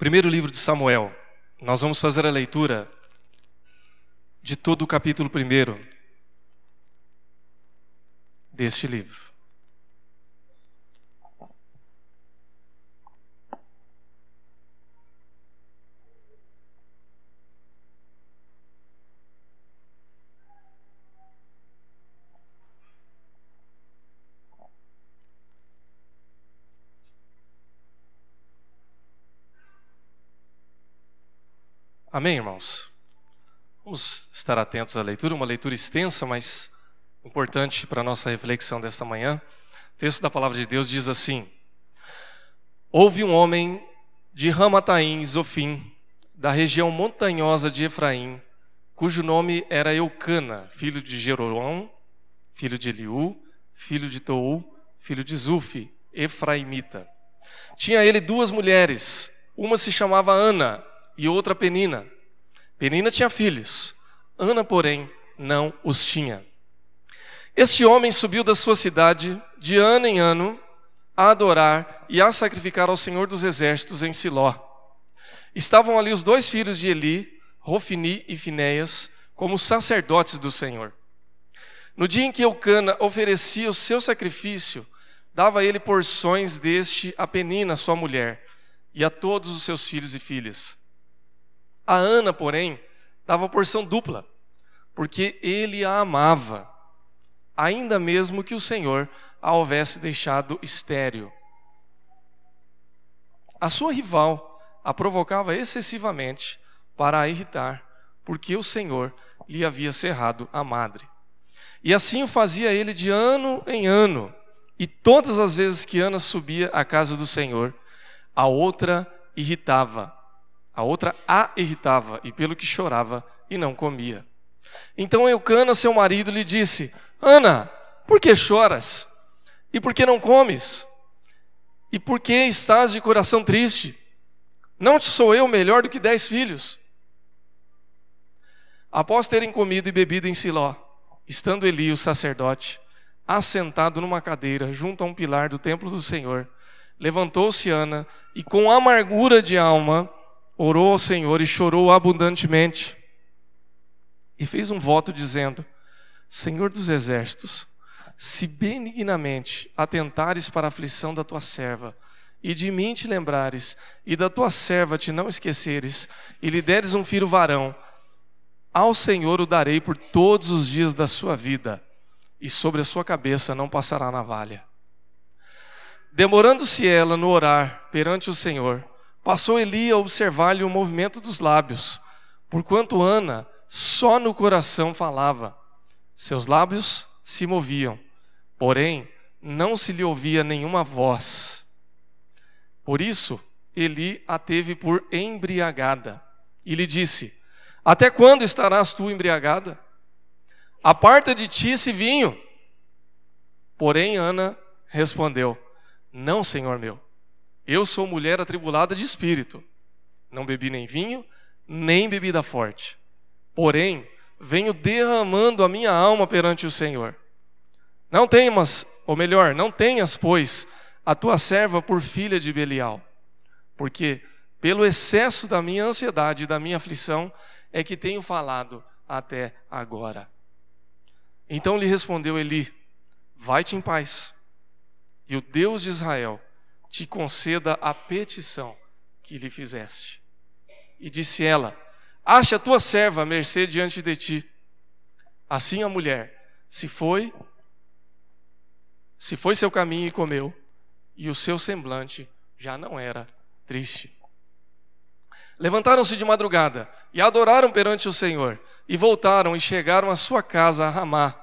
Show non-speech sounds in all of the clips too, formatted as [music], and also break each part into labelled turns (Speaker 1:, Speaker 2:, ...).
Speaker 1: Primeiro livro de Samuel. Nós vamos fazer a leitura de todo o capítulo primeiro deste livro. Amém, irmãos? Vamos estar atentos à leitura, uma leitura extensa, mas importante para a nossa reflexão desta manhã. O texto da palavra de Deus diz assim: Houve um homem de Ramataim, Zofim, da região montanhosa de Efraim, cujo nome era Eucana, filho de Jeroão, filho de Eliú, filho de Tou, filho de Zufi, Efraimita. Tinha ele duas mulheres, uma se chamava Ana e outra Penina. Penina tinha filhos, Ana, porém, não os tinha. Este homem subiu da sua cidade de ano em ano a adorar e a sacrificar ao Senhor dos Exércitos em Siló. Estavam ali os dois filhos de Eli, Rofini e Finéias, como sacerdotes do Senhor. No dia em que Eucana oferecia o seu sacrifício, dava ele porções deste a Penina, sua mulher, e a todos os seus filhos e filhas. A Ana, porém, dava porção dupla, porque ele a amava, ainda mesmo que o Senhor a houvesse deixado estéril. A sua rival a provocava excessivamente para a irritar, porque o Senhor lhe havia cerrado a madre. E assim o fazia ele de ano em ano, e todas as vezes que Ana subia à casa do Senhor, a outra irritava a outra a irritava, e pelo que chorava e não comia. Então Eucana, seu marido, lhe disse: Ana, por que choras? E por que não comes? E por que estás de coração triste? Não te sou eu melhor do que dez filhos? Após terem comido e bebido em Siló, estando Eli, o sacerdote, assentado numa cadeira junto a um pilar do templo do Senhor, levantou-se Ana e, com amargura de alma, orou ao Senhor e chorou abundantemente. E fez um voto dizendo: Senhor dos exércitos, se benignamente atentares para a aflição da tua serva, e de mim te lembrares, e da tua serva te não esqueceres, e lhe deres um filho varão, ao Senhor o darei por todos os dias da sua vida, e sobre a sua cabeça não passará navalha. Demorando-se ela no orar perante o Senhor, Passou Eli a observar-lhe o movimento dos lábios, porquanto Ana só no coração falava. Seus lábios se moviam, porém não se lhe ouvia nenhuma voz. Por isso, Eli a teve por embriagada e lhe disse: Até quando estarás tu embriagada? Aparta de ti esse vinho. Porém, Ana respondeu: Não, senhor meu eu sou mulher atribulada de espírito. Não bebi nem vinho, nem bebida forte. Porém, venho derramando a minha alma perante o Senhor. Não temas, ou melhor, não tenhas, pois, a tua serva por filha de Belial, porque pelo excesso da minha ansiedade e da minha aflição é que tenho falado até agora. Então lhe respondeu Eli: Vai-te em paz, e o Deus de Israel te conceda a petição que lhe fizeste. E disse ela: Acha a tua serva mercê diante de ti. Assim a mulher se foi, se foi seu caminho e comeu, e o seu semblante já não era triste. Levantaram-se de madrugada e adoraram perante o Senhor, e voltaram e chegaram à sua casa a Ramá.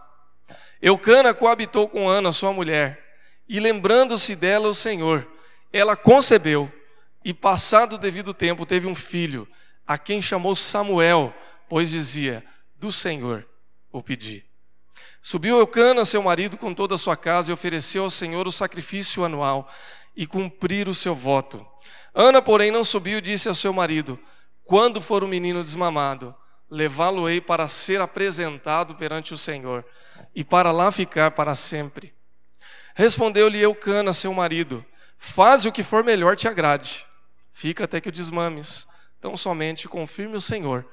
Speaker 1: Eucana coabitou com Ana, sua mulher, e lembrando-se dela o Senhor, ela concebeu e, passado o devido tempo, teve um filho, a quem chamou Samuel, pois dizia: Do Senhor o pedi. Subiu Eucana, seu marido, com toda a sua casa e ofereceu ao Senhor o sacrifício anual e cumprir o seu voto. Ana, porém, não subiu e disse ao seu marido: Quando for o menino desmamado, levá-lo-ei para ser apresentado perante o Senhor e para lá ficar para sempre. Respondeu-lhe Eucana, seu marido: Faze o que for melhor te agrade. Fica até que o desmames. Então somente confirme o Senhor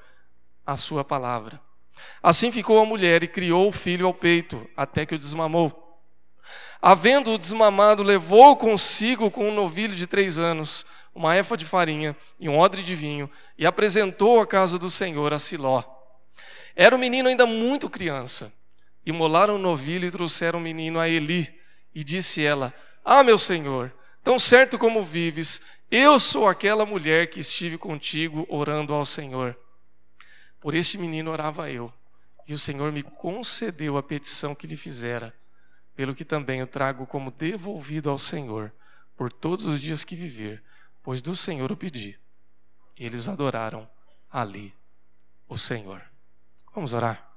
Speaker 1: a sua palavra. Assim ficou a mulher e criou o filho ao peito, até que o desmamou. Havendo-o desmamado, levou consigo com um novilho de três anos, uma éfa de farinha e um odre de vinho, e apresentou a casa do Senhor a Siló. Era o menino ainda muito criança. Imolaram o novilho e trouxeram o menino a Eli. E disse ela: Ah, meu senhor, tão certo como vives, eu sou aquela mulher que estive contigo orando ao Senhor. Por este menino orava eu, e o Senhor me concedeu a petição que lhe fizera, pelo que também o trago como devolvido ao Senhor, por todos os dias que viver, pois do Senhor o pedi. Eles adoraram ali o Senhor. Vamos orar.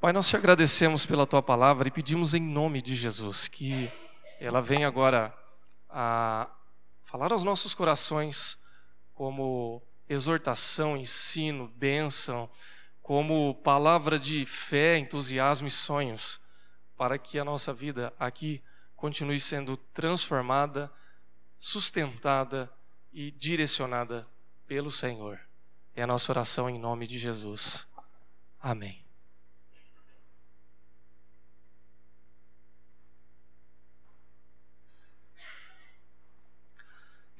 Speaker 1: Pai, nós te agradecemos pela tua palavra e pedimos em nome de Jesus que ela venha agora a falar aos nossos corações como exortação, ensino, bênção, como palavra de fé, entusiasmo e sonhos, para que a nossa vida aqui continue sendo transformada, sustentada e direcionada pelo Senhor. É a nossa oração em nome de Jesus. Amém.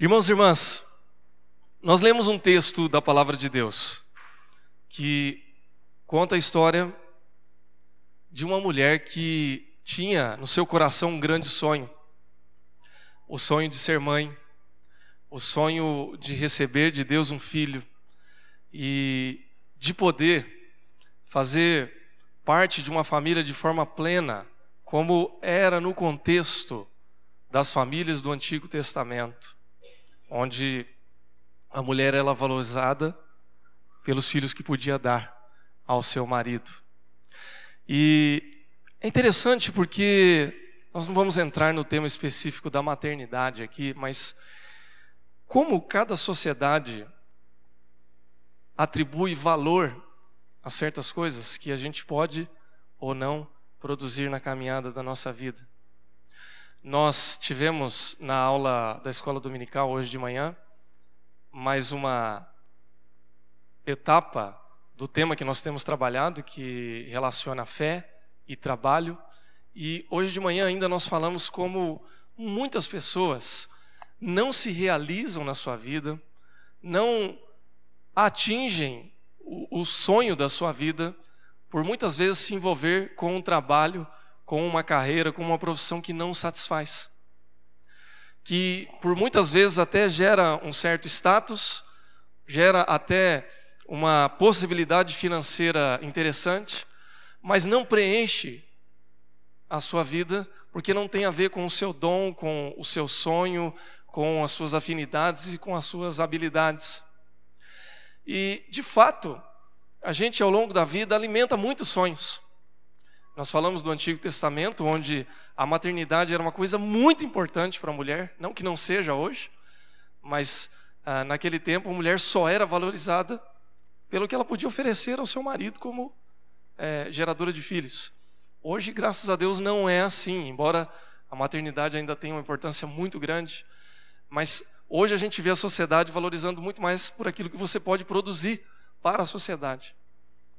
Speaker 1: Irmãos e irmãs, nós lemos um texto da palavra de Deus que conta a história de uma mulher que tinha no seu coração um grande sonho. O sonho de ser mãe, o sonho de receber de Deus um filho e de poder fazer parte de uma família de forma plena, como era no contexto das famílias do Antigo Testamento, onde a mulher era valorizada pelos filhos que podia dar ao seu marido. E é interessante porque nós não vamos entrar no tema específico da maternidade aqui, mas como cada sociedade atribui valor a certas coisas que a gente pode ou não produzir na caminhada da nossa vida. Nós tivemos na aula da escola dominical hoje de manhã mais uma etapa do tema que nós temos trabalhado, que relaciona fé e trabalho. E hoje de manhã ainda nós falamos como muitas pessoas não se realizam na sua vida, não atingem o, o sonho da sua vida, por muitas vezes se envolver com um trabalho, com uma carreira, com uma profissão que não satisfaz que por muitas vezes até gera um certo status, gera até uma possibilidade financeira interessante, mas não preenche a sua vida porque não tem a ver com o seu dom, com o seu sonho, com as suas afinidades e com as suas habilidades. E, de fato, a gente ao longo da vida alimenta muitos sonhos. Nós falamos do Antigo Testamento, onde a maternidade era uma coisa muito importante para a mulher, não que não seja hoje, mas ah, naquele tempo a mulher só era valorizada pelo que ela podia oferecer ao seu marido como é, geradora de filhos. Hoje, graças a Deus, não é assim, embora a maternidade ainda tenha uma importância muito grande, mas hoje a gente vê a sociedade valorizando muito mais por aquilo que você pode produzir para a sociedade.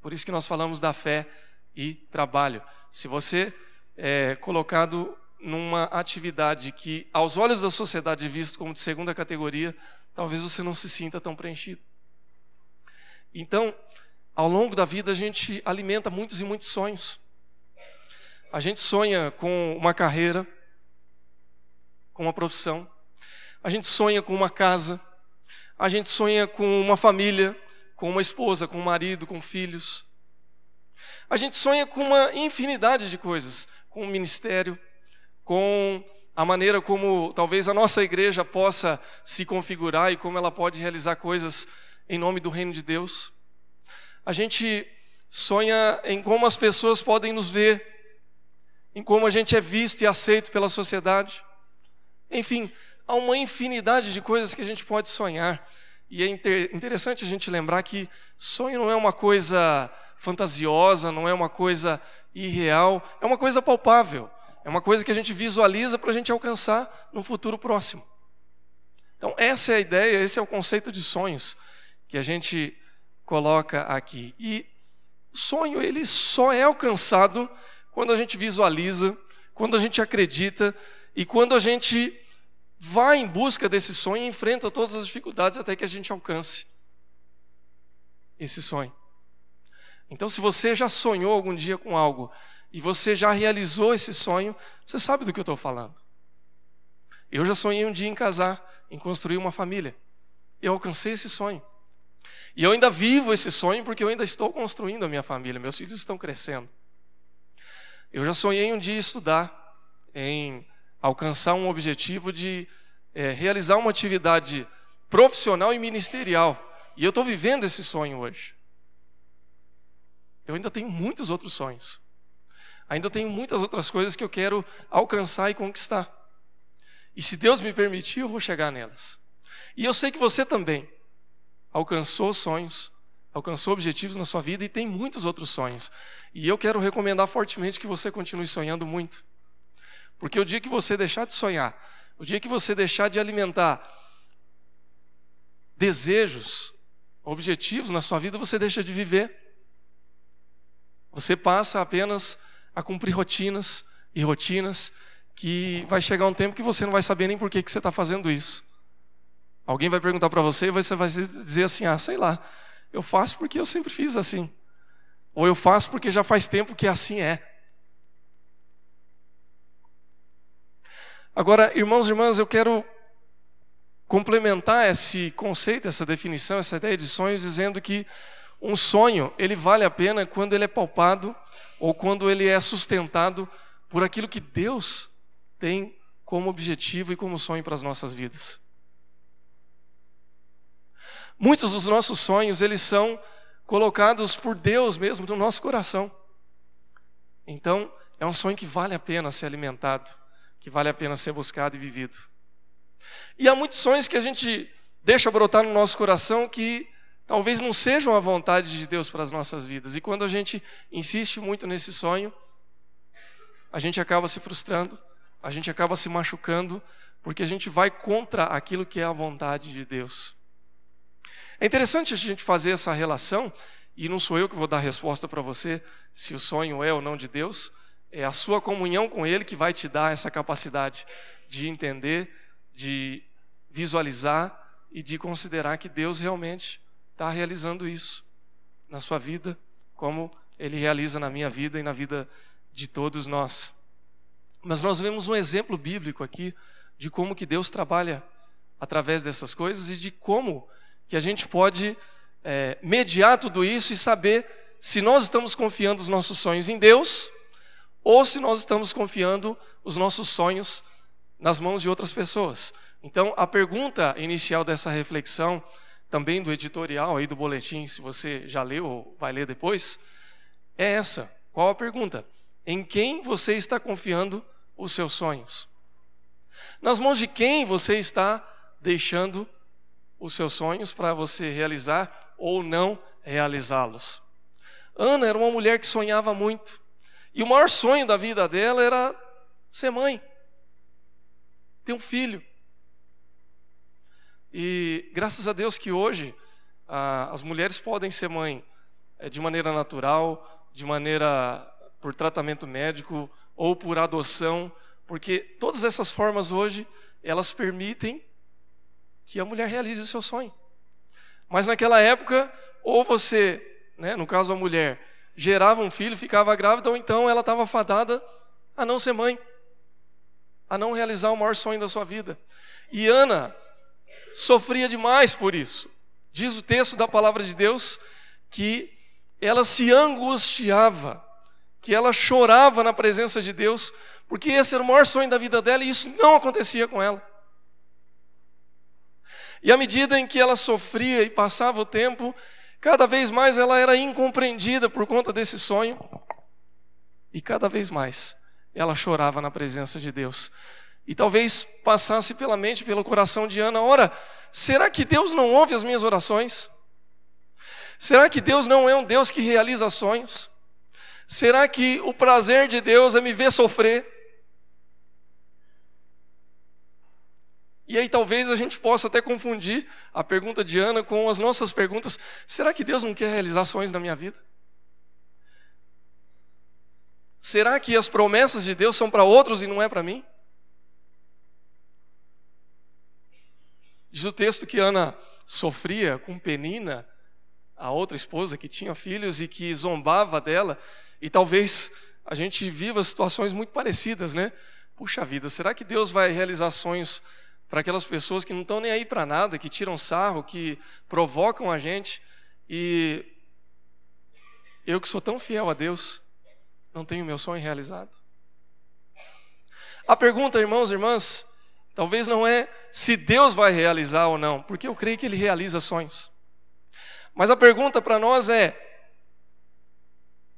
Speaker 1: Por isso que nós falamos da fé e trabalho. Se você é colocado numa atividade que, aos olhos da sociedade, é visto como de segunda categoria, talvez você não se sinta tão preenchido. Então, ao longo da vida, a gente alimenta muitos e muitos sonhos. A gente sonha com uma carreira, com uma profissão, a gente sonha com uma casa, a gente sonha com uma família, com uma esposa, com um marido, com filhos. A gente sonha com uma infinidade de coisas, com o ministério, com a maneira como talvez a nossa igreja possa se configurar e como ela pode realizar coisas em nome do reino de Deus. A gente sonha em como as pessoas podem nos ver, em como a gente é visto e aceito pela sociedade. Enfim, há uma infinidade de coisas que a gente pode sonhar. E é interessante a gente lembrar que sonho não é uma coisa fantasiosa, não é uma coisa irreal, é uma coisa palpável, é uma coisa que a gente visualiza para a gente alcançar no futuro próximo. Então, essa é a ideia, esse é o conceito de sonhos que a gente coloca aqui. E sonho, ele só é alcançado quando a gente visualiza, quando a gente acredita e quando a gente vai em busca desse sonho e enfrenta todas as dificuldades até que a gente alcance esse sonho. Então, se você já sonhou algum dia com algo e você já realizou esse sonho, você sabe do que eu estou falando. Eu já sonhei um dia em casar, em construir uma família. Eu alcancei esse sonho. E eu ainda vivo esse sonho porque eu ainda estou construindo a minha família. Meus filhos estão crescendo. Eu já sonhei um dia estudar, em alcançar um objetivo de é, realizar uma atividade profissional e ministerial. E eu estou vivendo esse sonho hoje. Eu ainda tenho muitos outros sonhos. Ainda tenho muitas outras coisas que eu quero alcançar e conquistar. E se Deus me permitir, eu vou chegar nelas. E eu sei que você também alcançou sonhos, alcançou objetivos na sua vida e tem muitos outros sonhos. E eu quero recomendar fortemente que você continue sonhando muito. Porque o dia que você deixar de sonhar, o dia que você deixar de alimentar desejos, objetivos na sua vida, você deixa de viver. Você passa apenas a cumprir rotinas e rotinas que vai chegar um tempo que você não vai saber nem por que, que você está fazendo isso. Alguém vai perguntar para você e você vai dizer assim: ah, sei lá, eu faço porque eu sempre fiz assim. Ou eu faço porque já faz tempo que assim é. Agora, irmãos e irmãs, eu quero complementar esse conceito, essa definição, essa ideia de sonhos, dizendo que um sonho, ele vale a pena quando ele é palpado ou quando ele é sustentado por aquilo que Deus tem como objetivo e como sonho para as nossas vidas. Muitos dos nossos sonhos, eles são colocados por Deus mesmo no nosso coração. Então, é um sonho que vale a pena ser alimentado, que vale a pena ser buscado e vivido. E há muitos sonhos que a gente deixa brotar no nosso coração que talvez não sejam a vontade de Deus para as nossas vidas. E quando a gente insiste muito nesse sonho, a gente acaba se frustrando, a gente acaba se machucando porque a gente vai contra aquilo que é a vontade de Deus. É interessante a gente fazer essa relação, e não sou eu que vou dar a resposta para você se o sonho é ou não de Deus, é a sua comunhão com Ele que vai te dar essa capacidade de entender, de visualizar e de considerar que Deus realmente está realizando isso na sua vida, como Ele realiza na minha vida e na vida de todos nós. Mas nós vemos um exemplo bíblico aqui de como que Deus trabalha através dessas coisas e de como que a gente pode é, mediar tudo isso e saber se nós estamos confiando os nossos sonhos em Deus ou se nós estamos confiando os nossos sonhos nas mãos de outras pessoas. Então, a pergunta inicial dessa reflexão, também do editorial aí do boletim, se você já leu ou vai ler depois, é essa. Qual a pergunta? Em quem você está confiando os seus sonhos? Nas mãos de quem você está deixando os seus sonhos para você realizar ou não realizá-los? Ana era uma mulher que sonhava muito. E o maior sonho da vida dela era ser mãe, ter um filho. E graças a Deus que hoje ah, as mulheres podem ser mãe eh, de maneira natural, de maneira por tratamento médico, ou por adoção, porque todas essas formas hoje, elas permitem que a mulher realize o seu sonho. Mas naquela época, ou você, né, no caso a mulher, gerava um filho, ficava grávida, ou então ela estava fadada a não ser mãe, a não realizar o maior sonho da sua vida. E Ana sofria demais por isso. Diz o texto da palavra de Deus que ela se angustiava que ela chorava na presença de Deus, porque esse era o maior sonho da vida dela e isso não acontecia com ela. E à medida em que ela sofria e passava o tempo, cada vez mais ela era incompreendida por conta desse sonho, e cada vez mais ela chorava na presença de Deus. E talvez passasse pela mente, pelo coração de Ana: ora, será que Deus não ouve as minhas orações? Será que Deus não é um Deus que realiza sonhos? Será que o prazer de Deus é me ver sofrer? E aí talvez a gente possa até confundir a pergunta de Ana com as nossas perguntas. Será que Deus não quer realizar sonhos na minha vida? Será que as promessas de Deus são para outros e não é para mim? Diz o texto que Ana sofria com Penina, a outra esposa que tinha filhos e que zombava dela, e talvez a gente viva situações muito parecidas, né? Puxa vida, será que Deus vai realizar sonhos para aquelas pessoas que não estão nem aí para nada, que tiram sarro, que provocam a gente? E eu que sou tão fiel a Deus, não tenho meu sonho realizado? A pergunta, irmãos e irmãs, talvez não é se Deus vai realizar ou não, porque eu creio que Ele realiza sonhos. Mas a pergunta para nós é: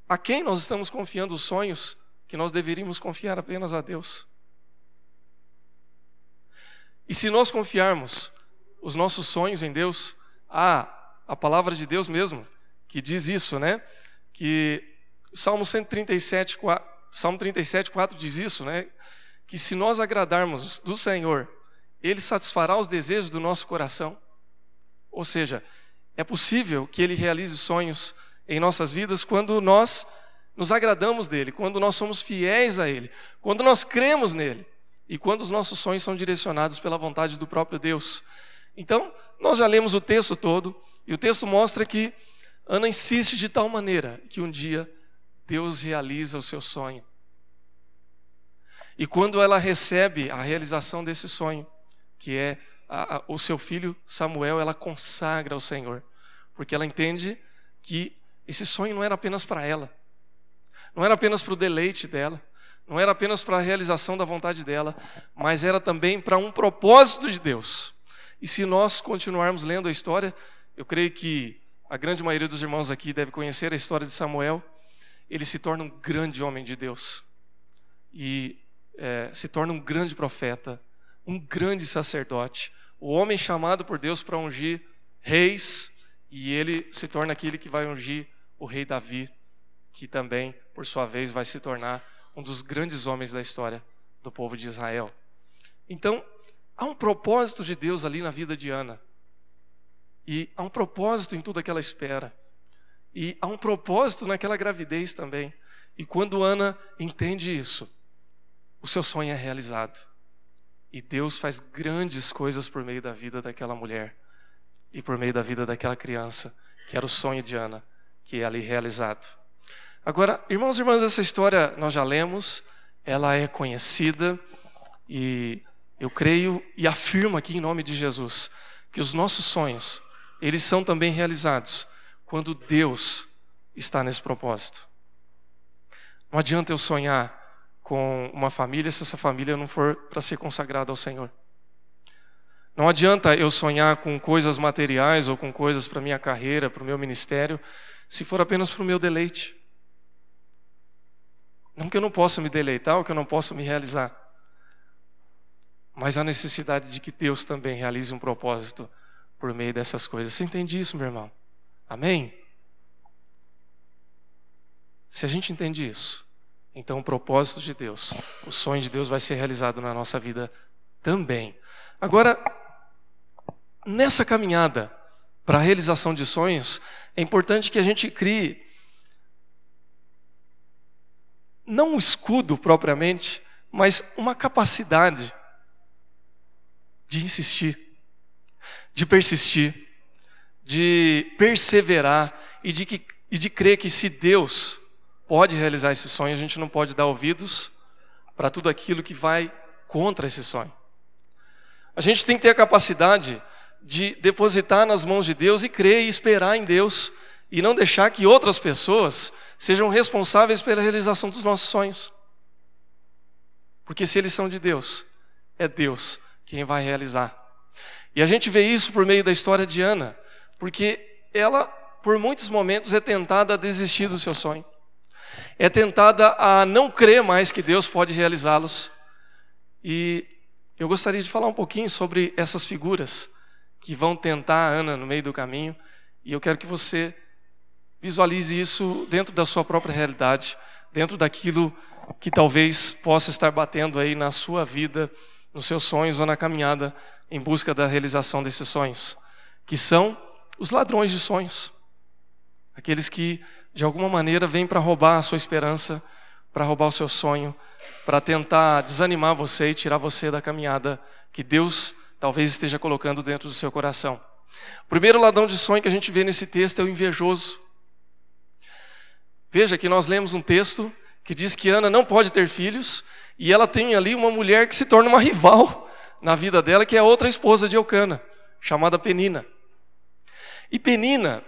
Speaker 1: a quem nós estamos confiando os sonhos que nós deveríamos confiar apenas a Deus? E se nós confiarmos os nossos sonhos em Deus, há a palavra de Deus mesmo que diz isso, né? Que Salmo 137, 4, Salmo 37, 4 diz isso, né? Que se nós agradarmos do Senhor, Ele satisfará os desejos do nosso coração. Ou seja, é possível que Ele realize sonhos em nossas vidas quando nós nos agradamos dele, quando nós somos fiéis a Ele, quando nós cremos nele e quando os nossos sonhos são direcionados pela vontade do próprio Deus. Então, nós já lemos o texto todo e o texto mostra que Ana insiste de tal maneira que um dia Deus realiza o seu sonho. E quando ela recebe a realização desse sonho, que é a, a, o seu filho Samuel, ela consagra ao Senhor, porque ela entende que esse sonho não era apenas para ela, não era apenas para o deleite dela, não era apenas para a realização da vontade dela, mas era também para um propósito de Deus. E se nós continuarmos lendo a história, eu creio que a grande maioria dos irmãos aqui deve conhecer a história de Samuel ele se torna um grande homem de Deus e é, se torna um grande profeta, um grande sacerdote, o homem chamado por Deus para ungir reis e ele se torna aquele que vai ungir o rei Davi, que também, por sua vez, vai se tornar um dos grandes homens da história do povo de Israel. Então, há um propósito de Deus ali na vida de Ana. E há um propósito em tudo aquela espera. E há um propósito naquela gravidez também. E quando Ana entende isso, o seu sonho é realizado. E Deus faz grandes coisas por meio da vida daquela mulher e por meio da vida daquela criança, que era o sonho de Ana, que é ali realizado. Agora, irmãos e irmãs, essa história nós já lemos, ela é conhecida e eu creio e afirmo aqui em nome de Jesus que os nossos sonhos, eles são também realizados quando Deus está nesse propósito. Não adianta eu sonhar com uma família se essa família não for para ser consagrada ao Senhor. Não adianta eu sonhar com coisas materiais ou com coisas para minha carreira, para o meu ministério, se for apenas para o meu deleite. Não que eu não possa me deleitar ou que eu não possa me realizar, mas a necessidade de que Deus também realize um propósito por meio dessas coisas. Você entende isso, meu irmão? Amém? Se a gente entende isso, então o propósito de Deus, o sonho de Deus vai ser realizado na nossa vida também. Agora, nessa caminhada para a realização de sonhos, é importante que a gente crie não um escudo propriamente, mas uma capacidade de insistir, de persistir de perseverar e de, que, e de crer que se Deus pode realizar esse sonho, a gente não pode dar ouvidos para tudo aquilo que vai contra esse sonho. A gente tem que ter a capacidade de depositar nas mãos de Deus e crer e esperar em Deus e não deixar que outras pessoas sejam responsáveis pela realização dos nossos sonhos. Porque se eles são de Deus, é Deus quem vai realizar. E a gente vê isso por meio da história de Ana porque ela, por muitos momentos, é tentada a desistir do seu sonho, é tentada a não crer mais que Deus pode realizá-los. E eu gostaria de falar um pouquinho sobre essas figuras que vão tentar a Ana no meio do caminho, e eu quero que você visualize isso dentro da sua própria realidade, dentro daquilo que talvez possa estar batendo aí na sua vida, nos seus sonhos ou na caminhada em busca da realização desses sonhos, que são os ladrões de sonhos. Aqueles que, de alguma maneira, vêm para roubar a sua esperança, para roubar o seu sonho, para tentar desanimar você e tirar você da caminhada que Deus talvez esteja colocando dentro do seu coração. O primeiro ladrão de sonho que a gente vê nesse texto é o invejoso. Veja que nós lemos um texto que diz que Ana não pode ter filhos e ela tem ali uma mulher que se torna uma rival na vida dela, que é outra esposa de Eucana, chamada Penina. E Penina,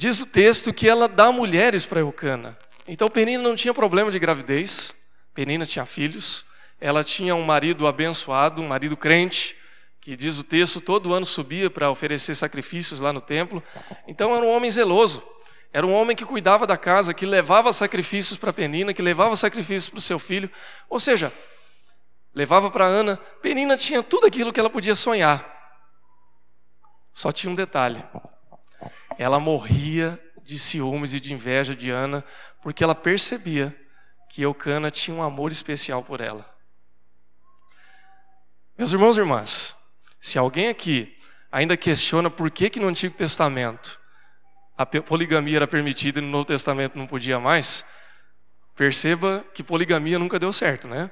Speaker 1: diz o texto que ela dá mulheres para Eucana. Então Penina não tinha problema de gravidez, Penina tinha filhos, ela tinha um marido abençoado, um marido crente, que diz o texto, todo ano subia para oferecer sacrifícios lá no templo. Então era um homem zeloso. Era um homem que cuidava da casa, que levava sacrifícios para Penina, que levava sacrifícios para o seu filho. Ou seja, levava para Ana. Penina tinha tudo aquilo que ela podia sonhar. Só tinha um detalhe. Ela morria de ciúmes e de inveja de Ana, porque ela percebia que Eucana tinha um amor especial por ela. Meus irmãos e irmãs, se alguém aqui ainda questiona por que, que no Antigo Testamento a poligamia era permitida e no Novo Testamento não podia mais, perceba que poligamia nunca deu certo, né?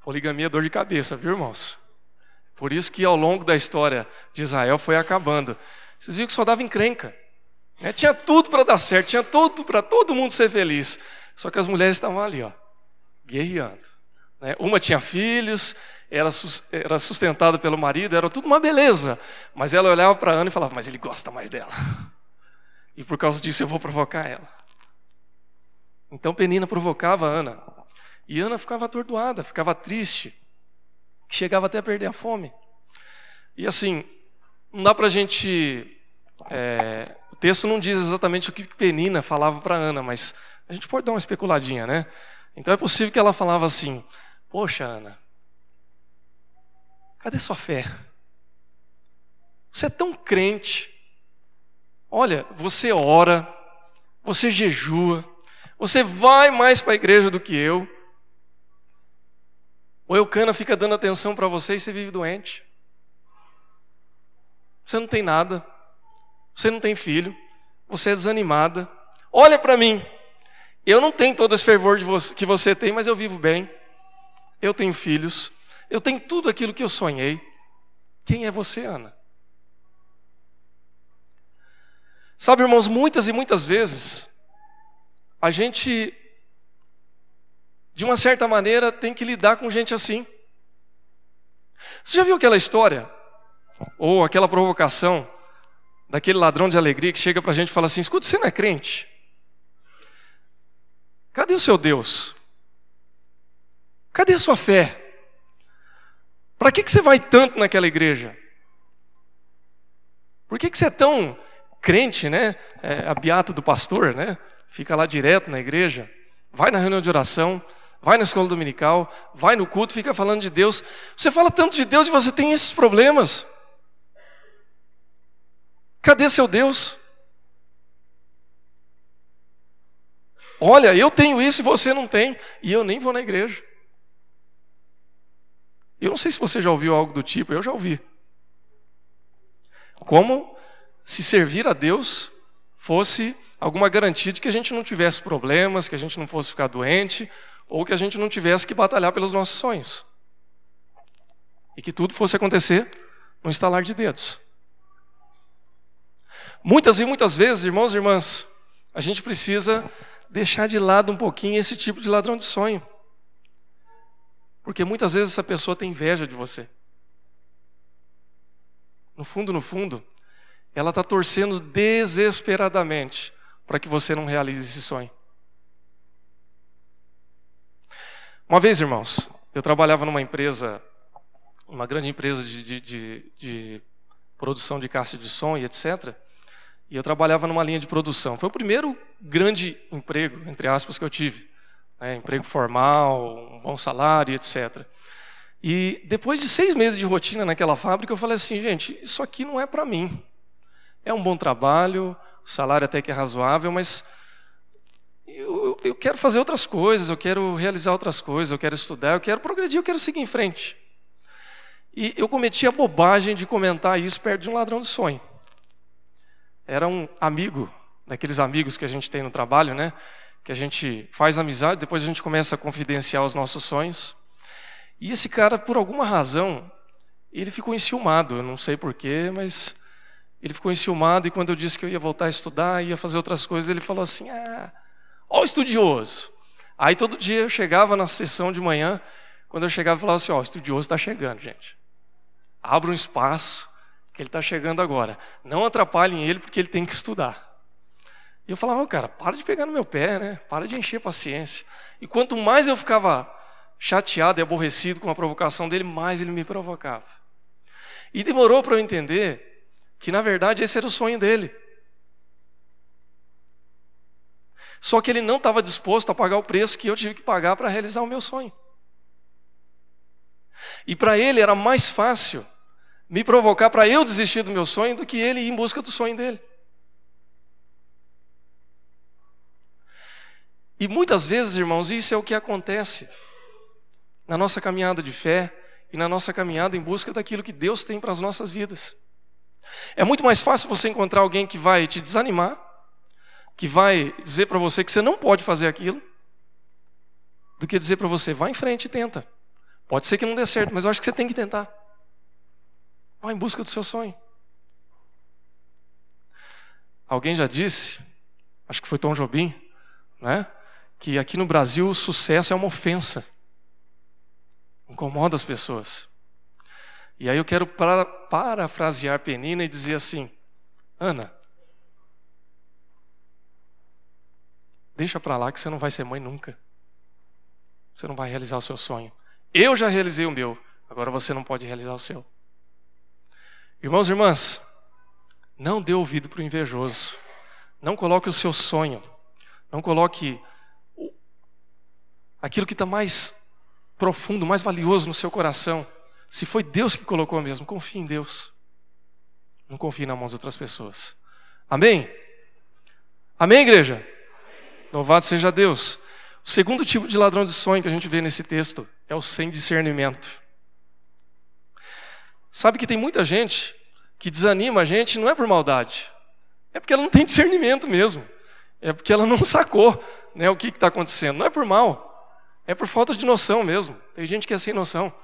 Speaker 1: Poligamia é dor de cabeça, viu, irmãos? Por isso que ao longo da história de Israel foi acabando. Vocês viram que só dava encrenca. Né? Tinha tudo para dar certo, tinha tudo para todo mundo ser feliz. Só que as mulheres estavam ali, ó, guerreando. Né? Uma tinha filhos, era, era sustentada pelo marido, era tudo uma beleza. Mas ela olhava para Ana e falava, mas ele gosta mais dela. E por causa disso eu vou provocar ela. Então Penina provocava Ana. E Ana ficava atordoada, ficava triste, chegava até a perder a fome. E assim, não dá para a gente. É, o texto não diz exatamente o que Penina falava para Ana, mas a gente pode dar uma especuladinha, né? Então é possível que ela falava assim: Poxa, Ana, Cadê sua fé? Você é tão crente. Olha, você ora, você jejua, você vai mais para a igreja do que eu. O Eucana fica dando atenção para você e você vive doente. Você não tem nada, você não tem filho, você é desanimada. Olha para mim, eu não tenho todo esse fervor você, que você tem, mas eu vivo bem. Eu tenho filhos, eu tenho tudo aquilo que eu sonhei. Quem é você, Ana? Sabe, irmãos, muitas e muitas vezes, a gente, de uma certa maneira, tem que lidar com gente assim. Você já viu aquela história? Ou aquela provocação daquele ladrão de alegria que chega para a gente e fala assim: escuta, você não é crente? Cadê o seu Deus? Cadê a sua fé? Para que, que você vai tanto naquela igreja? Por que, que você é tão crente, né? É, a beata do pastor, né? Fica lá direto na igreja, vai na reunião de oração, vai na escola dominical, vai no culto, fica falando de Deus. Você fala tanto de Deus e você tem esses problemas. Cadê seu Deus? Olha, eu tenho isso e você não tem, e eu nem vou na igreja. Eu não sei se você já ouviu algo do tipo, eu já ouvi. Como se servir a Deus fosse alguma garantia de que a gente não tivesse problemas, que a gente não fosse ficar doente, ou que a gente não tivesse que batalhar pelos nossos sonhos. E que tudo fosse acontecer no estalar de dedos. Muitas e muitas vezes, irmãos e irmãs, a gente precisa deixar de lado um pouquinho esse tipo de ladrão de sonho. Porque muitas vezes essa pessoa tem inveja de você. No fundo, no fundo, ela está torcendo desesperadamente para que você não realize esse sonho. Uma vez, irmãos, eu trabalhava numa empresa, uma grande empresa de, de, de, de produção de caixa de som e etc. E eu trabalhava numa linha de produção. Foi o primeiro grande emprego, entre aspas, que eu tive né, emprego formal, um bom salário, etc. E depois de seis meses de rotina naquela fábrica, eu falei assim, gente, isso aqui não é para mim. É um bom trabalho, o salário até que é razoável, mas eu, eu quero fazer outras coisas, eu quero realizar outras coisas, eu quero estudar, eu quero progredir, eu quero seguir em frente. E eu cometi a bobagem de comentar isso perto de um ladrão de sonho. Era um amigo, daqueles amigos que a gente tem no trabalho, né? Que a gente faz amizade, depois a gente começa a confidenciar os nossos sonhos. E esse cara, por alguma razão, ele ficou enciumado, eu não sei porquê, mas ele ficou enciumado e quando eu disse que eu ia voltar a estudar, ia fazer outras coisas, ele falou assim: ah, ó estudioso. Aí todo dia eu chegava na sessão de manhã, quando eu chegava, eu falava assim: ó, estudioso está chegando, gente. Abra um espaço, ele está chegando agora. Não atrapalhem ele, porque ele tem que estudar. E eu falava, oh, cara, para de pegar no meu pé, né? Para de encher paciência. E quanto mais eu ficava chateado e aborrecido com a provocação dele, mais ele me provocava. E demorou para eu entender que, na verdade, esse era o sonho dele. Só que ele não estava disposto a pagar o preço que eu tive que pagar para realizar o meu sonho. E para ele era mais fácil me provocar para eu desistir do meu sonho do que ele ir em busca do sonho dele. E muitas vezes, irmãos, isso é o que acontece na nossa caminhada de fé e na nossa caminhada em busca daquilo que Deus tem para as nossas vidas. É muito mais fácil você encontrar alguém que vai te desanimar, que vai dizer para você que você não pode fazer aquilo, do que dizer para você, vá em frente e tenta. Pode ser que não dê certo, mas eu acho que você tem que tentar. Vá em busca do seu sonho. Alguém já disse, acho que foi Tom Jobim, né? Que aqui no Brasil o sucesso é uma ofensa. Incomoda as pessoas. E aí eu quero para, parafrasear Penina e dizer assim: Ana, deixa para lá que você não vai ser mãe nunca. Você não vai realizar o seu sonho. Eu já realizei o meu, agora você não pode realizar o seu. Irmãos e irmãs, não dê ouvido para o invejoso. Não coloque o seu sonho, não coloque aquilo que está mais profundo, mais valioso no seu coração. Se foi Deus que colocou mesmo, confie em Deus. Não confie na mão de outras pessoas. Amém? Amém, igreja? Louvado seja Deus. O segundo tipo de ladrão de sonho que a gente vê nesse texto é o sem discernimento. Sabe que tem muita gente que desanima a gente não é por maldade, é porque ela não tem [laughs] discernimento mesmo, é porque ela não sacou né, o que está acontecendo. Não é por mal, é por falta de noção mesmo. Tem gente que é sem noção.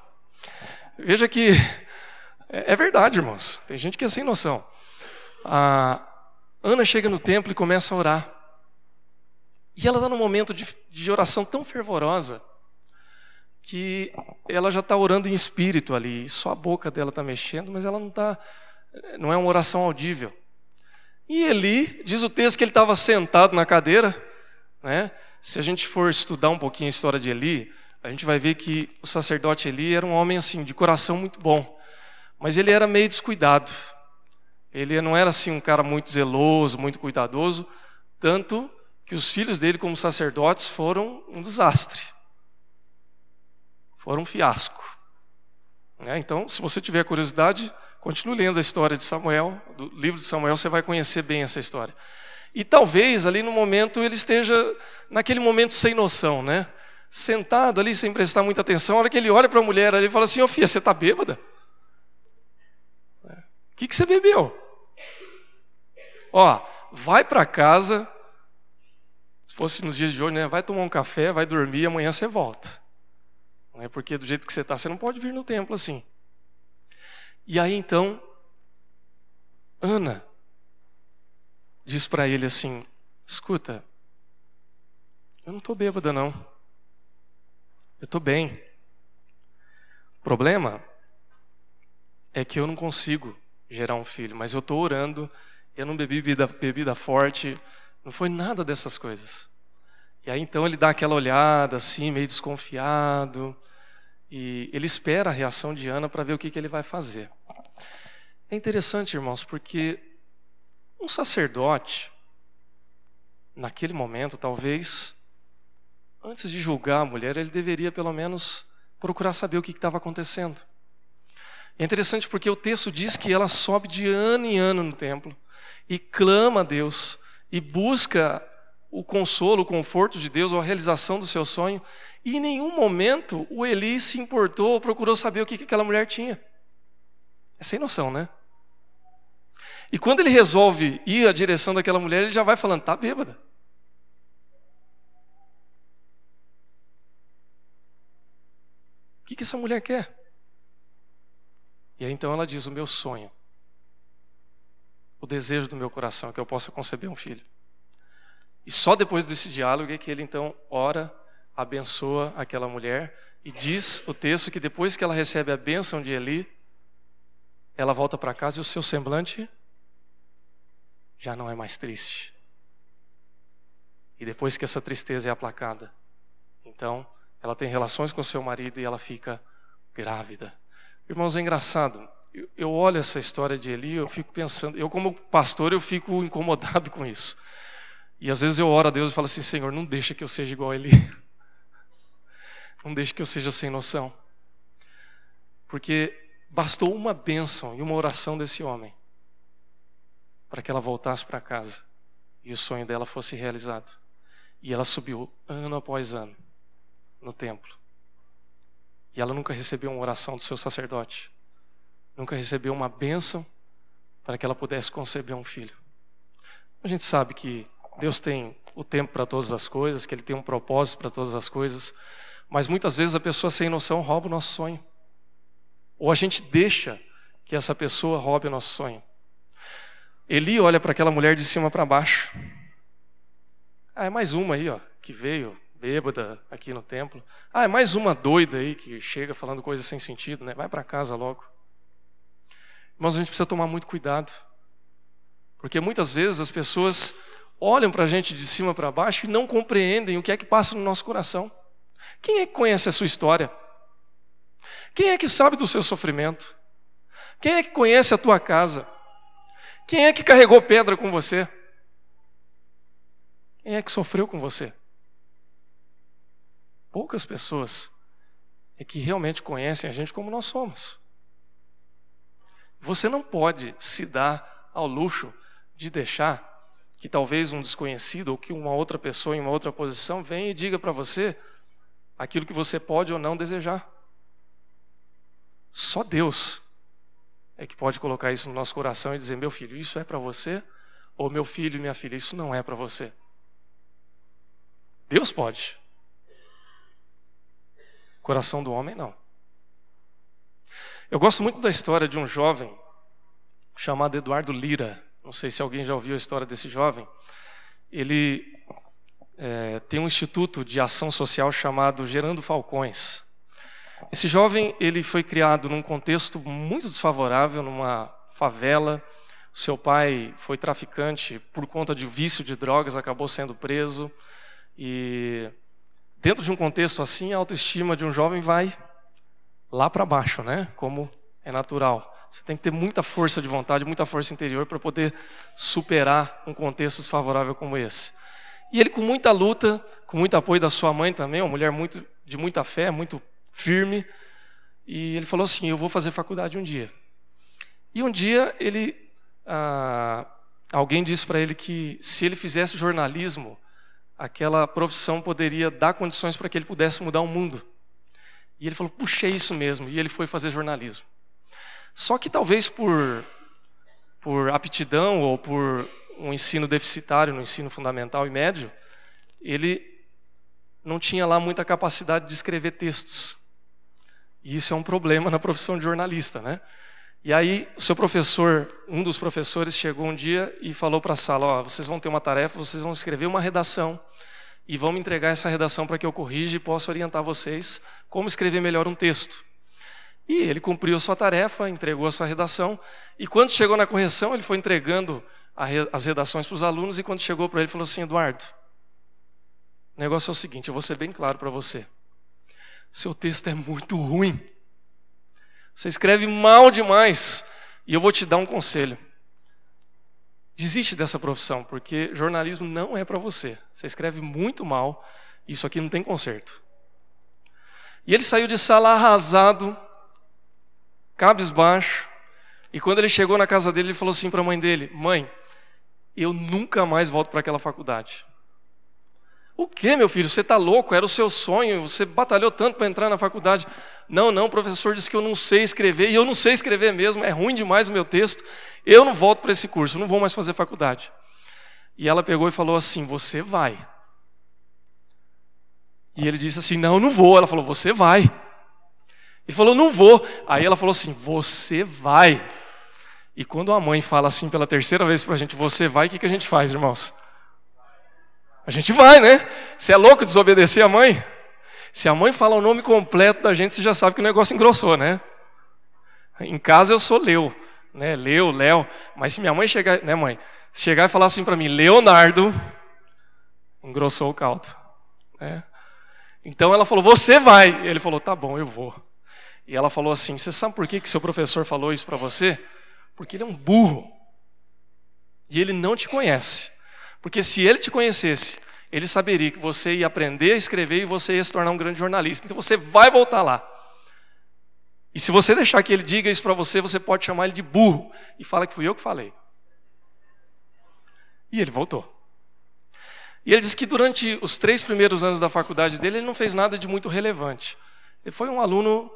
Speaker 1: Veja que é, é verdade, irmãos. Tem gente que é sem noção. A Ana chega no templo e começa a orar. E ela está num momento de, de oração tão fervorosa que ela já está orando em espírito ali, só a boca dela está mexendo, mas ela não está, não é uma oração audível. E Eli, diz o texto que ele estava sentado na cadeira, né? Se a gente for estudar um pouquinho a história de Eli, a gente vai ver que o sacerdote Eli era um homem assim, de coração muito bom, mas ele era meio descuidado. Ele não era assim um cara muito zeloso, muito cuidadoso, tanto que os filhos dele como sacerdotes foram um desastre foram um fiasco. Né? Então, se você tiver curiosidade, continue lendo a história de Samuel, do livro de Samuel, você vai conhecer bem essa história. E talvez ali no momento ele esteja naquele momento sem noção, né? Sentado ali sem prestar muita atenção, a hora que ele olha para a mulher ali e fala assim: Ô oh, filha, você está bêbada? O que, que você bebeu? Ó, vai para casa, se fosse nos dias de hoje, né? Vai tomar um café, vai dormir, amanhã você volta. Não é porque do jeito que você está, você não pode vir no templo assim. E aí então, Ana diz para ele assim: escuta, eu não estou bêbada não. Eu estou bem. O problema é que eu não consigo gerar um filho, mas eu estou orando, eu não bebi bebida, bebida forte, não foi nada dessas coisas. E aí então ele dá aquela olhada assim, meio desconfiado, e ele espera a reação de Ana para ver o que, que ele vai fazer. É interessante, irmãos, porque um sacerdote, naquele momento, talvez, antes de julgar a mulher, ele deveria pelo menos procurar saber o que estava acontecendo. É interessante porque o texto diz que ela sobe de ano em ano no templo e clama a Deus e busca o consolo, o conforto de Deus ou a realização do seu sonho. E em nenhum momento o Eli se importou ou procurou saber o que aquela mulher tinha. É sem noção, né? E quando ele resolve ir à direção daquela mulher, ele já vai falando: tá bêbada. O que, que essa mulher quer? E aí então ela diz: O meu sonho, o desejo do meu coração é que eu possa conceber um filho. E só depois desse diálogo é que ele então ora, abençoa aquela mulher e diz o texto que depois que ela recebe a bênção de Eli, ela volta para casa e o seu semblante já não é mais triste. E depois que essa tristeza é aplacada, então ela tem relações com seu marido e ela fica grávida. Irmãos, é engraçado. Eu, eu olho essa história de Eli, eu fico pensando, eu como pastor, eu fico incomodado [laughs] com isso. E às vezes eu oro a Deus e falo assim, Senhor, não deixa que eu seja igual a Eli. [laughs] Não deixa que eu seja sem noção. Porque bastou uma bênção e uma oração desse homem para que ela voltasse para casa e o sonho dela fosse realizado. E ela subiu ano após ano no templo. E ela nunca recebeu uma oração do seu sacerdote. Nunca recebeu uma bênção para que ela pudesse conceber um filho. A gente sabe que Deus tem o tempo para todas as coisas, que Ele tem um propósito para todas as coisas, mas muitas vezes a pessoa sem noção rouba o nosso sonho. Ou a gente deixa que essa pessoa roube o nosso sonho. Eli olha para aquela mulher de cima para baixo. Ah, é mais uma aí, ó, que veio bêbada aqui no templo. Ah, é mais uma doida aí que chega falando coisas sem sentido, né? Vai para casa logo. Mas a gente precisa tomar muito cuidado. Porque muitas vezes as pessoas olham para a gente de cima para baixo e não compreendem o que é que passa no nosso coração. Quem é que conhece a sua história? Quem é que sabe do seu sofrimento? Quem é que conhece a tua casa? Quem é que carregou pedra com você? Quem é que sofreu com você? Poucas pessoas é que realmente conhecem a gente como nós somos. Você não pode se dar ao luxo de deixar que talvez um desconhecido ou que uma outra pessoa em uma outra posição venha e diga para você aquilo que você pode ou não desejar. Só Deus é que pode colocar isso no nosso coração e dizer: meu filho, isso é para você, ou meu filho minha filha, isso não é para você. Deus pode. Coração do homem, não. Eu gosto muito da história de um jovem chamado Eduardo Lira. Não sei se alguém já ouviu a história desse jovem. Ele é, tem um instituto de ação social chamado Gerando Falcões. Esse jovem ele foi criado num contexto muito desfavorável, numa favela. Seu pai foi traficante por conta de vício de drogas, acabou sendo preso e Dentro de um contexto assim, a autoestima de um jovem vai lá para baixo, né? Como é natural. Você tem que ter muita força de vontade, muita força interior para poder superar um contexto desfavorável como esse. E ele, com muita luta, com muito apoio da sua mãe também, uma mulher muito, de muita fé, muito firme, e ele falou assim: Eu vou fazer faculdade um dia. E um dia ele, ah, alguém disse para ele que se ele fizesse jornalismo, aquela profissão poderia dar condições para que ele pudesse mudar o mundo. E ele falou: puxa, é isso mesmo. E ele foi fazer jornalismo. Só que talvez por, por aptidão ou por um ensino deficitário no ensino fundamental e médio, ele não tinha lá muita capacidade de escrever textos. E isso é um problema [laughs] na profissão de jornalista, né? E aí, o seu professor, um dos professores, chegou um dia e falou para a sala: Ó, vocês vão ter uma tarefa, vocês vão escrever uma redação e vão me entregar essa redação para que eu corrija e possa orientar vocês como escrever melhor um texto. E ele cumpriu a sua tarefa, entregou a sua redação, e quando chegou na correção, ele foi entregando as redações para os alunos, e quando chegou para ele, falou assim: Eduardo, o negócio é o seguinte, eu vou ser bem claro para você. Seu texto é muito ruim. Você escreve mal demais. E eu vou te dar um conselho. Desiste dessa profissão, porque jornalismo não é para você. Você escreve muito mal, isso aqui não tem conserto. E ele saiu de sala arrasado, cabisbaixo, e quando ele chegou na casa dele, ele falou assim para a mãe dele: Mãe, eu nunca mais volto para aquela faculdade. O que, meu filho? Você está louco? Era o seu sonho, você batalhou tanto para entrar na faculdade. Não, não, o professor disse que eu não sei escrever, e eu não sei escrever mesmo, é ruim demais o meu texto, eu não volto para esse curso, eu não vou mais fazer faculdade. E ela pegou e falou assim: Você vai. E ele disse assim: Não, não vou. Ela falou: Você vai. Ele falou: Não vou. Aí ela falou assim: Você vai. E quando a mãe fala assim pela terceira vez para a gente: Você vai, o que, que a gente faz, irmãos? A gente vai, né? Você é louco desobedecer a mãe? Se a mãe fala o nome completo da gente, você já sabe que o negócio engrossou, né? Em casa eu sou Leu, né? Leu, Léo. Mas se minha mãe chegar, né, mãe? Chegar e falar assim para mim, Leonardo, engrossou o caldo. Né? Então ela falou, você vai. Ele falou, tá bom, eu vou. E ela falou assim, você sabe por que, que seu professor falou isso para você? Porque ele é um burro. E ele não te conhece. Porque se ele te conhecesse, ele saberia que você ia aprender a escrever e você ia se tornar um grande jornalista. Então você vai voltar lá. E se você deixar que ele diga isso para você, você pode chamar ele de burro. E fala que fui eu que falei. E ele voltou. E ele disse que durante os três primeiros anos da faculdade dele, ele não fez nada de muito relevante. Ele foi um aluno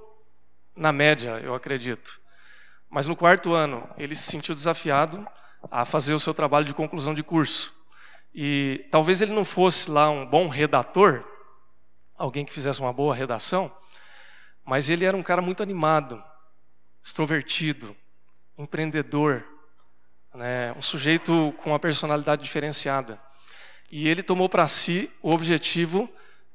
Speaker 1: na média, eu acredito. Mas no quarto ano, ele se sentiu desafiado a fazer o seu trabalho de conclusão de curso. E talvez ele não fosse lá um bom redator, alguém que fizesse uma boa redação, mas ele era um cara muito animado, extrovertido, empreendedor, né, um sujeito com uma personalidade diferenciada. E ele tomou para si o objetivo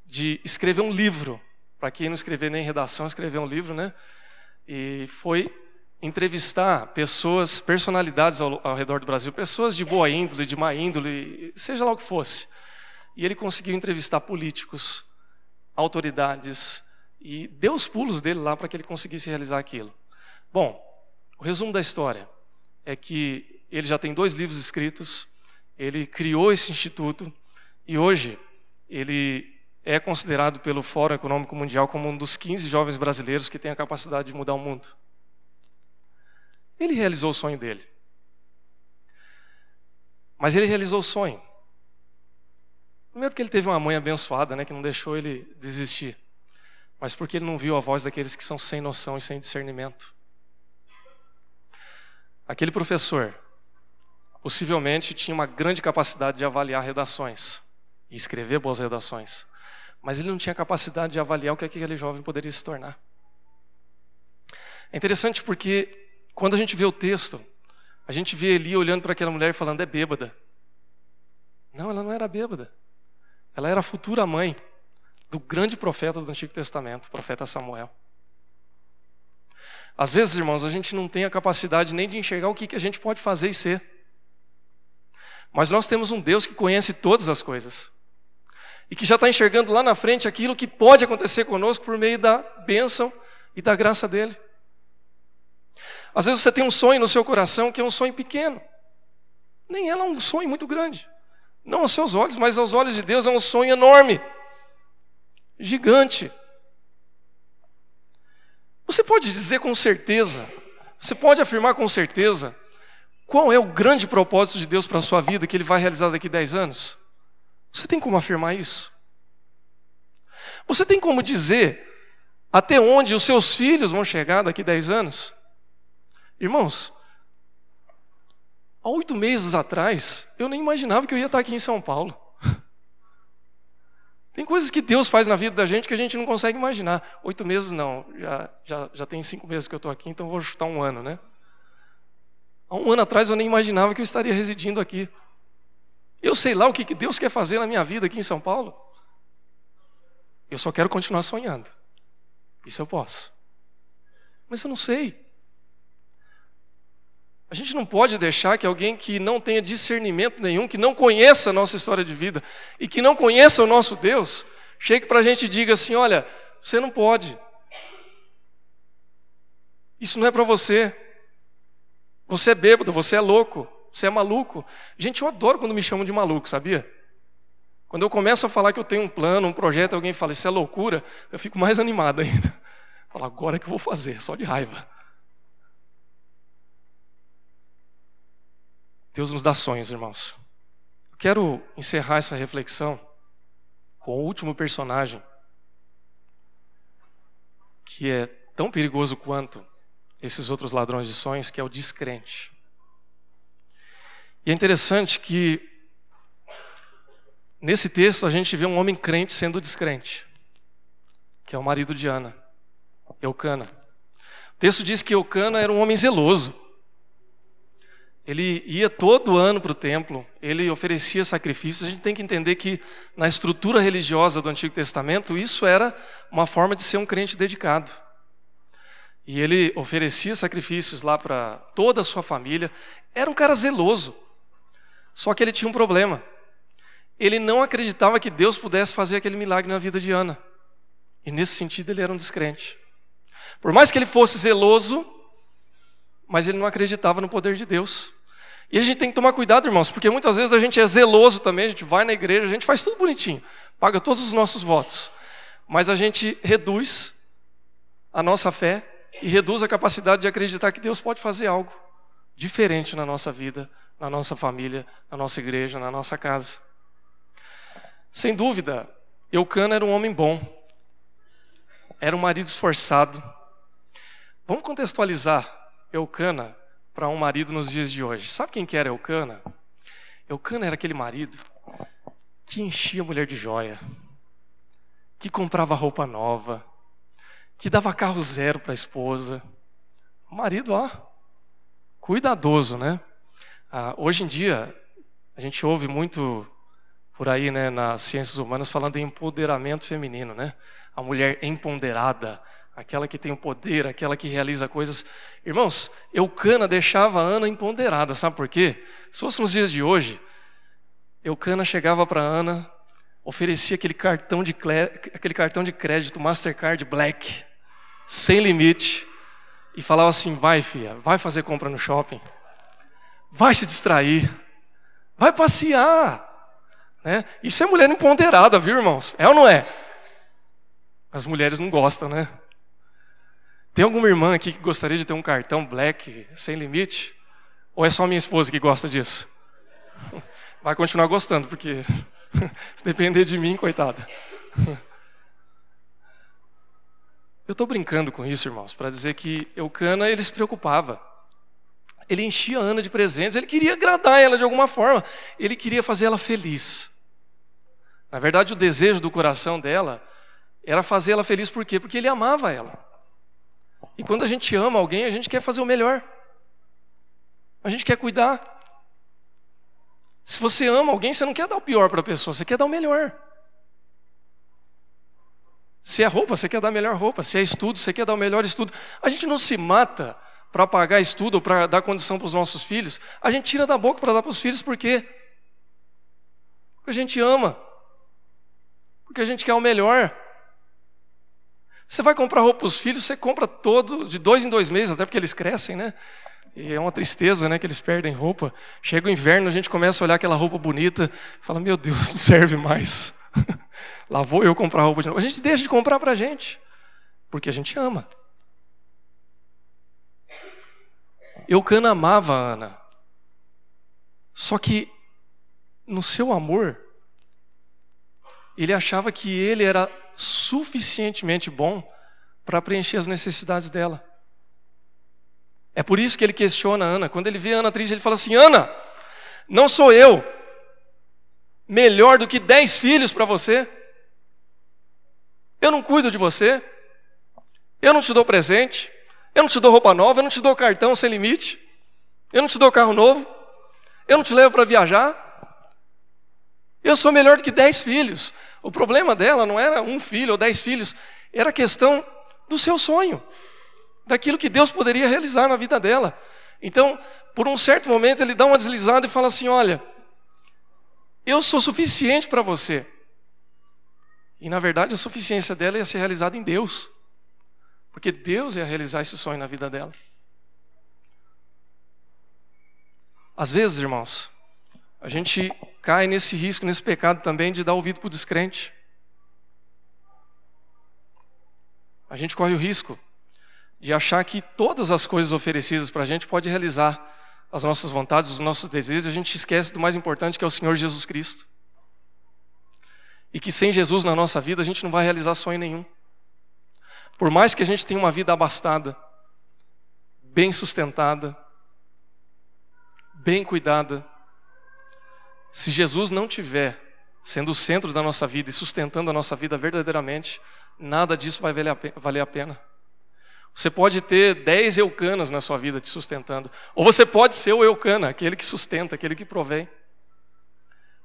Speaker 1: de escrever um livro. Para quem não escrever nem redação, escrever um livro, né? E foi entrevistar pessoas, personalidades ao, ao, redor do Brasil, pessoas de boa índole, de má índole, seja lá o que fosse. E ele conseguiu entrevistar políticos, autoridades, e deu os pulos dele lá para que ele conseguisse realizar aquilo. Bom, o resumo da história é que ele já tem dois livros escritos, ele criou esse instituto e hoje ele é considerado pelo Fórum Econômico Mundial como um dos 15 jovens brasileiros que tem a capacidade de mudar o mundo. Ele realizou o sonho dele. Mas ele realizou o sonho. Primeiro porque ele teve uma mãe abençoada, né, que não deixou ele desistir. Mas porque ele não viu a voz daqueles que são sem noção e sem discernimento. Aquele professor possivelmente tinha uma grande capacidade de avaliar redações e escrever boas redações, mas ele não tinha capacidade de avaliar o que aquele jovem poderia se tornar. É interessante porque quando a gente vê o texto, a gente vê Eli olhando para aquela mulher e falando: é bêbada. Não, ela não era bêbada. Ela era a futura mãe do grande profeta do Antigo Testamento, o profeta Samuel. Às vezes, irmãos, a gente não tem a capacidade nem de enxergar o que, que a gente pode fazer e ser. Mas nós temos um Deus que conhece todas as coisas. E que já está enxergando lá na frente aquilo que pode acontecer conosco por meio da bênção e da graça dele. Às vezes você tem um sonho no seu coração que é um sonho pequeno. Nem ela é um sonho muito grande. Não aos seus olhos, mas aos olhos de Deus é um sonho enorme, gigante. Você pode dizer com certeza, você pode afirmar com certeza qual é o grande propósito de Deus para a sua vida que Ele vai realizar daqui a 10 anos? Você tem como afirmar isso? Você tem como dizer até onde os seus filhos vão chegar daqui a 10 anos? Irmãos, há oito meses atrás, eu nem imaginava que eu ia estar aqui em São Paulo. Tem coisas que Deus faz na vida da gente que a gente não consegue imaginar. Oito meses não, já, já, já tem cinco meses que eu estou aqui, então vou chutar um ano, né? Há um ano atrás eu nem imaginava que eu estaria residindo aqui. Eu sei lá o que Deus quer fazer na minha vida aqui em São Paulo. Eu só quero continuar sonhando. Isso eu posso. Mas eu não sei. A gente não pode deixar que alguém que não tenha discernimento nenhum, que não conheça a nossa história de vida e que não conheça o nosso Deus, chegue para a gente e diga assim: olha, você não pode. Isso não é para você. Você é bêbado, você é louco, você é maluco. Gente, eu adoro quando me chamam de maluco, sabia? Quando eu começo a falar que eu tenho um plano, um projeto, alguém fala, isso é loucura, eu fico mais animado ainda. [laughs] Falo, agora é que eu vou fazer, só de raiva. Deus nos dá sonhos, irmãos. Eu quero encerrar essa reflexão com o último personagem que é tão perigoso quanto esses outros ladrões de sonhos, que é o descrente. E é interessante que nesse texto a gente vê um homem crente sendo descrente, que é o marido de Ana, Eucana. O texto diz que Eucana era um homem zeloso. Ele ia todo ano para o templo, ele oferecia sacrifícios. A gente tem que entender que na estrutura religiosa do Antigo Testamento, isso era uma forma de ser um crente dedicado. E ele oferecia sacrifícios lá para toda a sua família. Era um cara zeloso. Só que ele tinha um problema. Ele não acreditava que Deus pudesse fazer aquele milagre na vida de Ana. E nesse sentido ele era um descrente. Por mais que ele fosse zeloso, mas ele não acreditava no poder de Deus. E a gente tem que tomar cuidado, irmãos, porque muitas vezes a gente é zeloso também, a gente vai na igreja, a gente faz tudo bonitinho, paga todos os nossos votos, mas a gente reduz a nossa fé e reduz a capacidade de acreditar que Deus pode fazer algo diferente na nossa vida, na nossa família, na nossa igreja, na nossa casa. Sem dúvida, Eucana era um homem bom, era um marido esforçado. Vamos contextualizar Eucana para um marido nos dias de hoje. Sabe quem que era Eucana? Eucana era aquele marido que enchia a mulher de joia, que comprava roupa nova, que dava carro zero para a esposa. Marido, ó, cuidadoso, né? Ah, hoje em dia, a gente ouve muito por aí, né, nas ciências humanas, falando em empoderamento feminino, né? A mulher empoderada, aquela que tem o poder, aquela que realiza coisas. Irmãos, Eucana deixava a Ana empoderada, sabe por quê? Se fosse nos dias de hoje, Eucana chegava para Ana, oferecia aquele cartão, de, aquele cartão de crédito Mastercard Black, sem limite, e falava assim: vai, filha, vai fazer compra no shopping, vai se distrair, vai passear. Né? Isso é mulher empoderada, viu, irmãos? É ou não é? As mulheres não gostam, né? Tem alguma irmã aqui que gostaria de ter um cartão black sem limite? Ou é só minha esposa que gosta disso? [laughs] Vai continuar gostando, porque [laughs] se depender de mim, coitada. [laughs] Eu estou brincando com isso, irmãos, para dizer que Eucana ele se preocupava. Ele enchia a Ana de presentes, ele queria agradar ela de alguma forma, ele queria fazer ela feliz. Na verdade, o desejo do coração dela era fazer ela feliz, por quê? Porque ele amava ela. E quando a gente ama alguém, a gente quer fazer o melhor. A gente quer cuidar. Se você ama alguém, você não quer dar o pior para a pessoa, você quer dar o melhor. Se é roupa, você quer dar a melhor roupa. Se é estudo, você quer dar o melhor estudo. A gente não se mata para pagar estudo para dar condição para os nossos filhos. A gente tira da boca para dar para os filhos, por quê? Porque a gente ama. Porque a gente quer o melhor. Você vai comprar roupa para os filhos, você compra todo, de dois em dois meses, até porque eles crescem, né? E é uma tristeza, né, que eles perdem roupa. Chega o inverno, a gente começa a olhar aquela roupa bonita, fala, meu Deus, [laughs] não serve mais. [laughs] Lá vou eu comprar roupa de novo. A gente deixa de comprar para a gente, porque a gente ama. Eucana amava a Ana. Só que, no seu amor, ele achava que ele era suficientemente bom para preencher as necessidades dela. É por isso que ele questiona a Ana. Quando ele vê a Ana triste, ele fala assim: Ana, não sou eu melhor do que dez filhos para você? Eu não cuido de você, eu não te dou presente, eu não te dou roupa nova, eu não te dou cartão sem limite, eu não te dou carro novo, eu não te levo para viajar. Eu sou melhor do que dez filhos. O problema dela não era um filho ou dez filhos, era a questão do seu sonho, daquilo que Deus poderia realizar na vida dela. Então, por um certo momento, ele dá uma deslizada e fala assim: Olha, eu sou suficiente para você. E na verdade, a suficiência dela ia ser realizada em Deus, porque Deus ia realizar esse sonho na vida dela. Às vezes, irmãos, a gente cai nesse risco, nesse pecado também de dar ouvido para o descrente. A gente corre o risco de achar que todas as coisas oferecidas para a gente pode realizar as nossas vontades, os nossos desejos, a gente esquece do mais importante que é o Senhor Jesus Cristo. E que sem Jesus na nossa vida a gente não vai realizar sonho nenhum. Por mais que a gente tenha uma vida abastada, bem sustentada, bem cuidada, se Jesus não tiver sendo o centro da nossa vida e sustentando a nossa vida verdadeiramente, nada disso vai valer a pena. Você pode ter dez eucanas na sua vida te sustentando, ou você pode ser o eucana, aquele que sustenta, aquele que provém.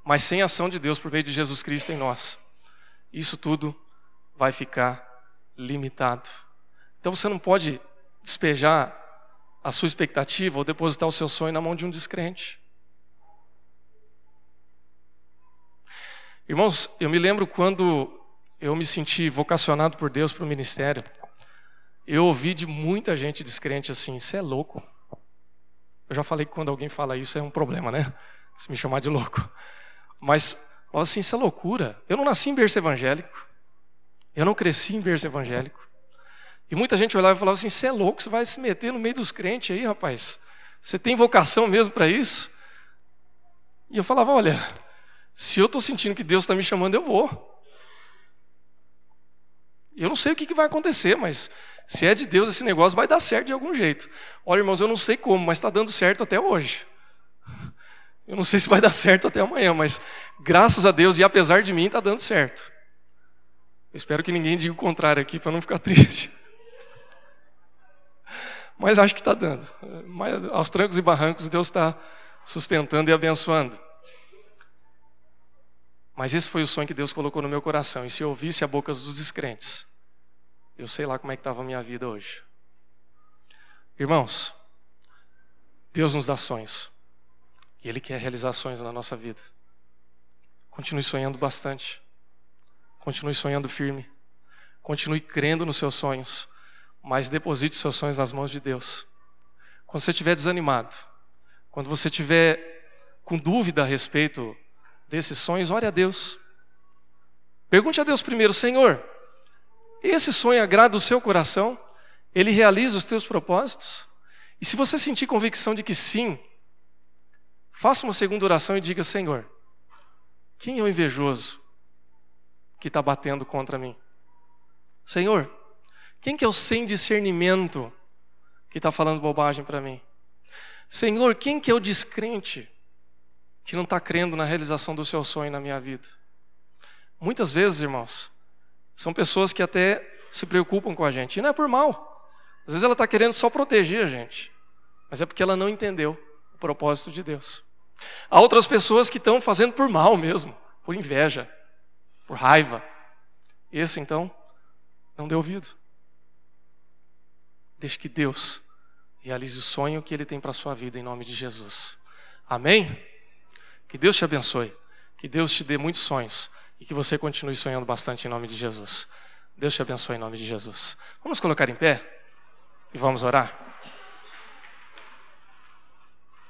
Speaker 1: Mas sem a ação de Deus por meio de Jesus Cristo em nós, isso tudo vai ficar limitado. Então você não pode despejar a sua expectativa ou depositar o seu sonho na mão de um descrente. Irmãos, eu me lembro quando eu me senti vocacionado por Deus para o ministério. Eu ouvi de muita gente descrente assim: "Você é louco". Eu já falei que quando alguém fala isso é um problema, né? Se me chamar de louco. Mas, assim, isso é loucura. Eu não nasci em berço evangélico. Eu não cresci em berço evangélico. E muita gente olhava e falava assim: você é louco, você vai se meter no meio dos crentes aí, rapaz. Você tem vocação mesmo para isso? E eu falava: olha, se eu estou sentindo que Deus está me chamando, eu vou. Eu não sei o que, que vai acontecer, mas se é de Deus esse negócio, vai dar certo de algum jeito. Olha, irmãos, eu não sei como, mas está dando certo até hoje. Eu não sei se vai dar certo até amanhã, mas graças a Deus e apesar de mim, está dando certo. Eu espero que ninguém diga o contrário aqui para não ficar [laughs] triste. Mas acho que está dando. Mas aos trancos e barrancos, Deus está sustentando e abençoando. Mas esse foi o sonho que Deus colocou no meu coração. E se eu ouvisse a boca dos descrentes, eu sei lá como é que estava a minha vida hoje. Irmãos, Deus nos dá sonhos. E Ele quer realizar sonhos na nossa vida. Continue sonhando bastante. Continue sonhando firme. Continue crendo nos seus sonhos. Mas deposite seus sonhos nas mãos de Deus. Quando você estiver desanimado, quando você estiver com dúvida a respeito desses sonhos, ore a Deus. Pergunte a Deus primeiro, Senhor, esse sonho agrada o seu coração? Ele realiza os teus propósitos? E se você sentir convicção de que sim, faça uma segunda oração e diga: Senhor, quem é o invejoso que está batendo contra mim? Senhor, quem que é o sem discernimento que está falando bobagem para mim? Senhor, quem que é o descrente que não está crendo na realização do seu sonho na minha vida? Muitas vezes, irmãos, são pessoas que até se preocupam com a gente, e não é por mal. Às vezes ela está querendo só proteger a gente, mas é porque ela não entendeu o propósito de Deus. Há outras pessoas que estão fazendo por mal mesmo, por inveja, por raiva. Esse então não deu ouvido. Deixe que Deus realize o sonho que Ele tem para a sua vida em nome de Jesus. Amém? Que Deus te abençoe. Que Deus te dê muitos sonhos e que você continue sonhando bastante em nome de Jesus. Deus te abençoe em nome de Jesus. Vamos colocar em pé e vamos orar?